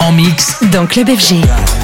En mix dans Club FG.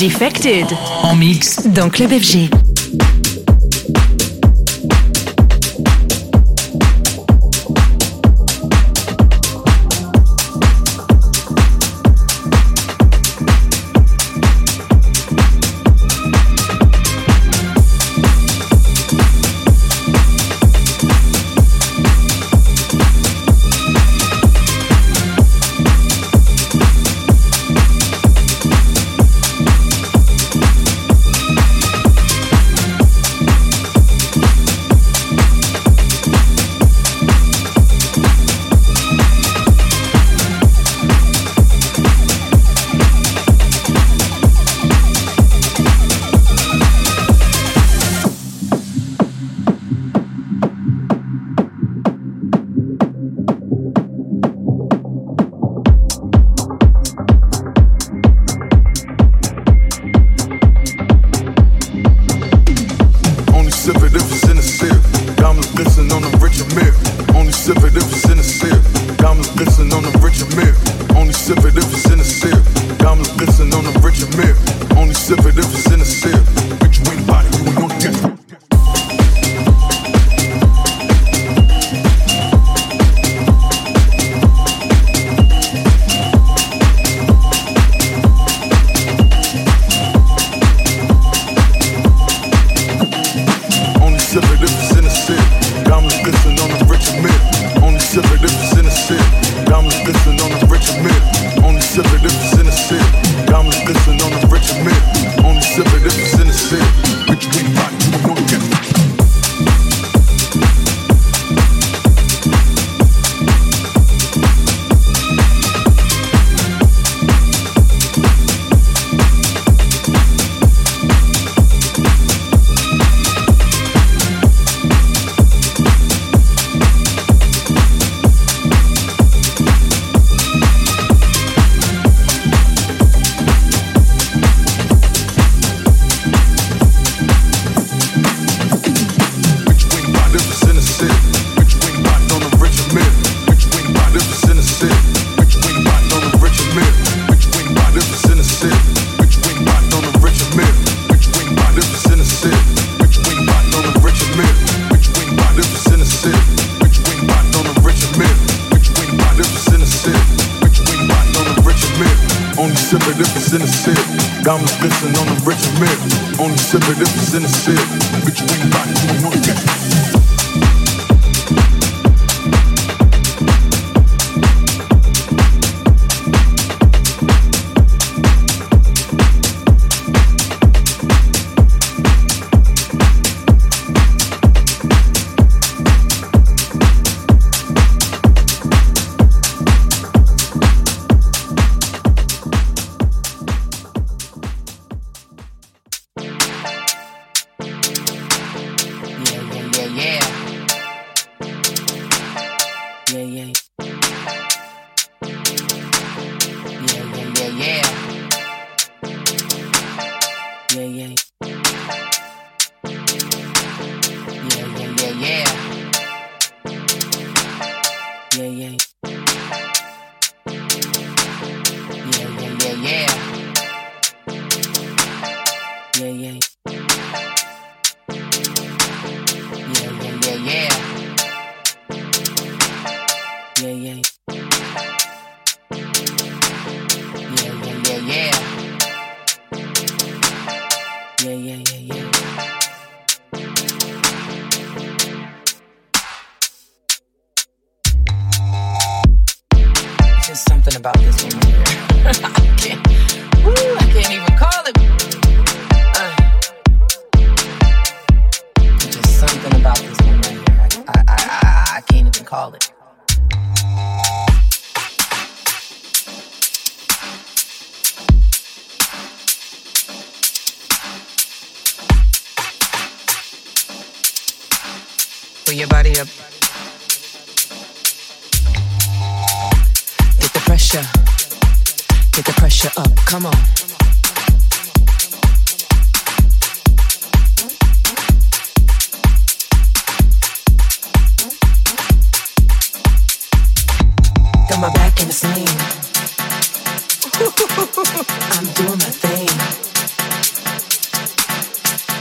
Defected. En mix. Dans Club FG. Only sip it if it's in the sip. Diamonds glisten on the rich milk. Only sip it if it's in the sip. Bitch, we ain't got no money. Pull your body up. Get the pressure. Get the pressure up. Come on. Got my back in the sling. I'm doing my thing.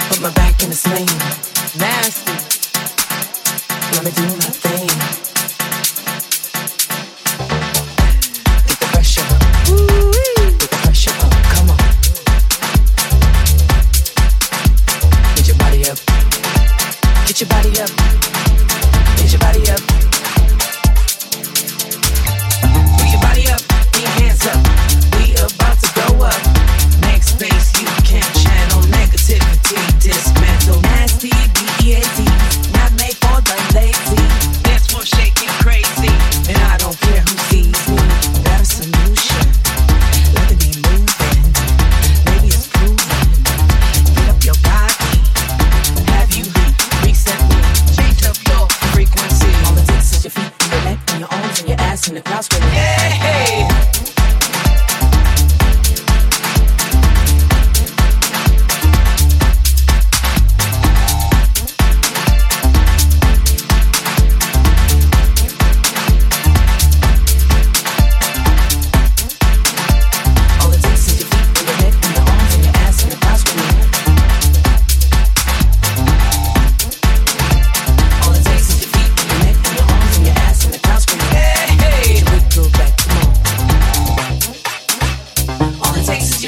Put my back in the sling.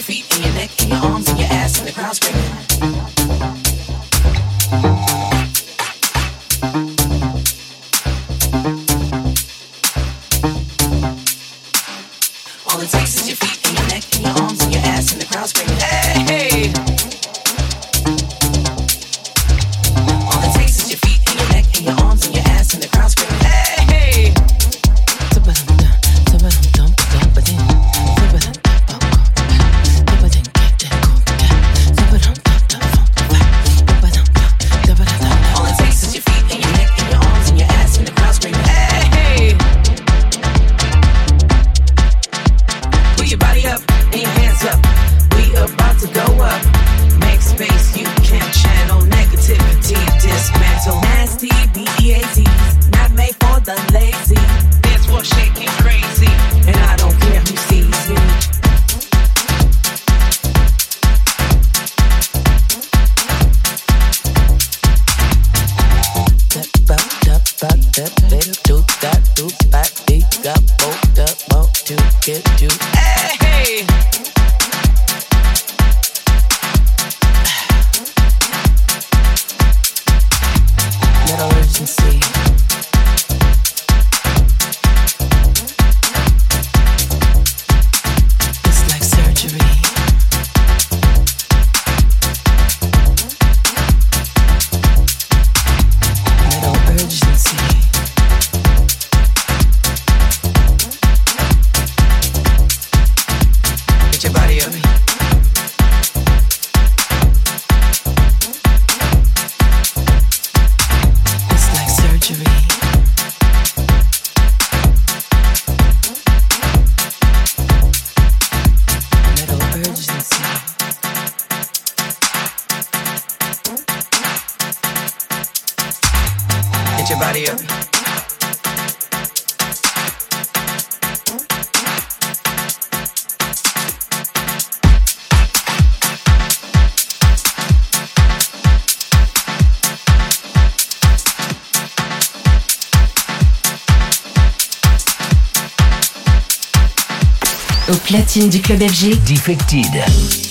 your feet and your neck and your arms and your ass and the ground screaming. platine du club FG. Defected.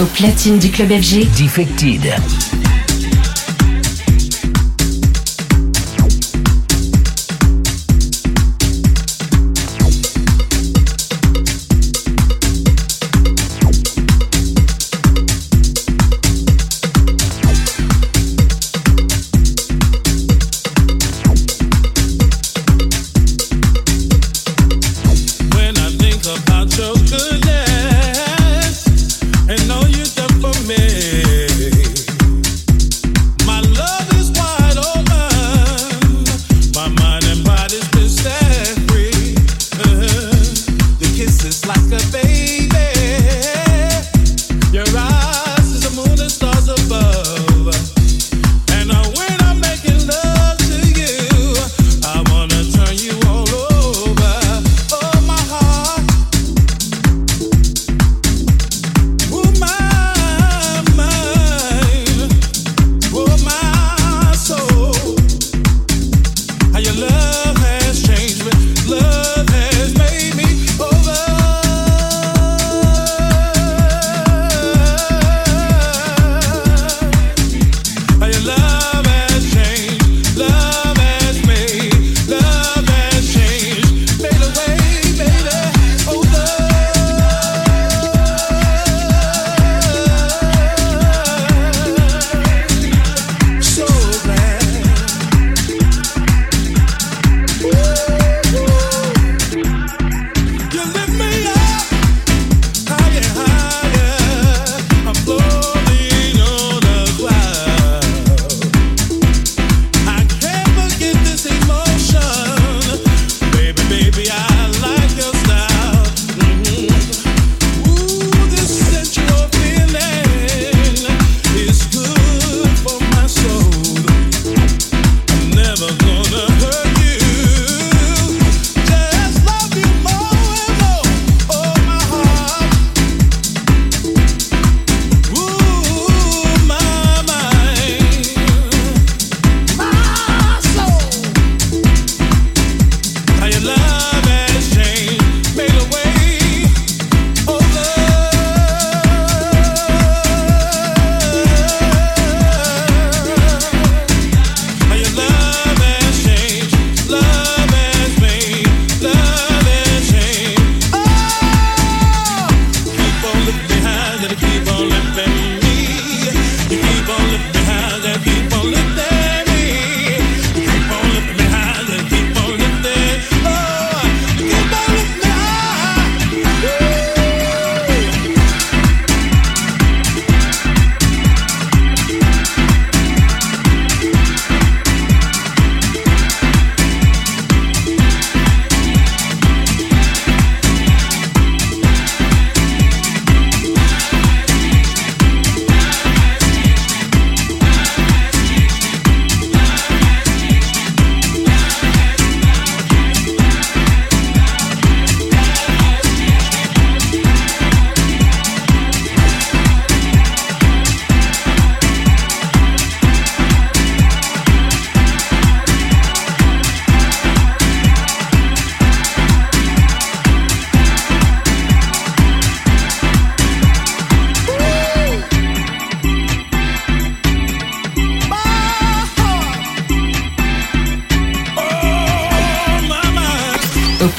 Au platine du club FG. Defected.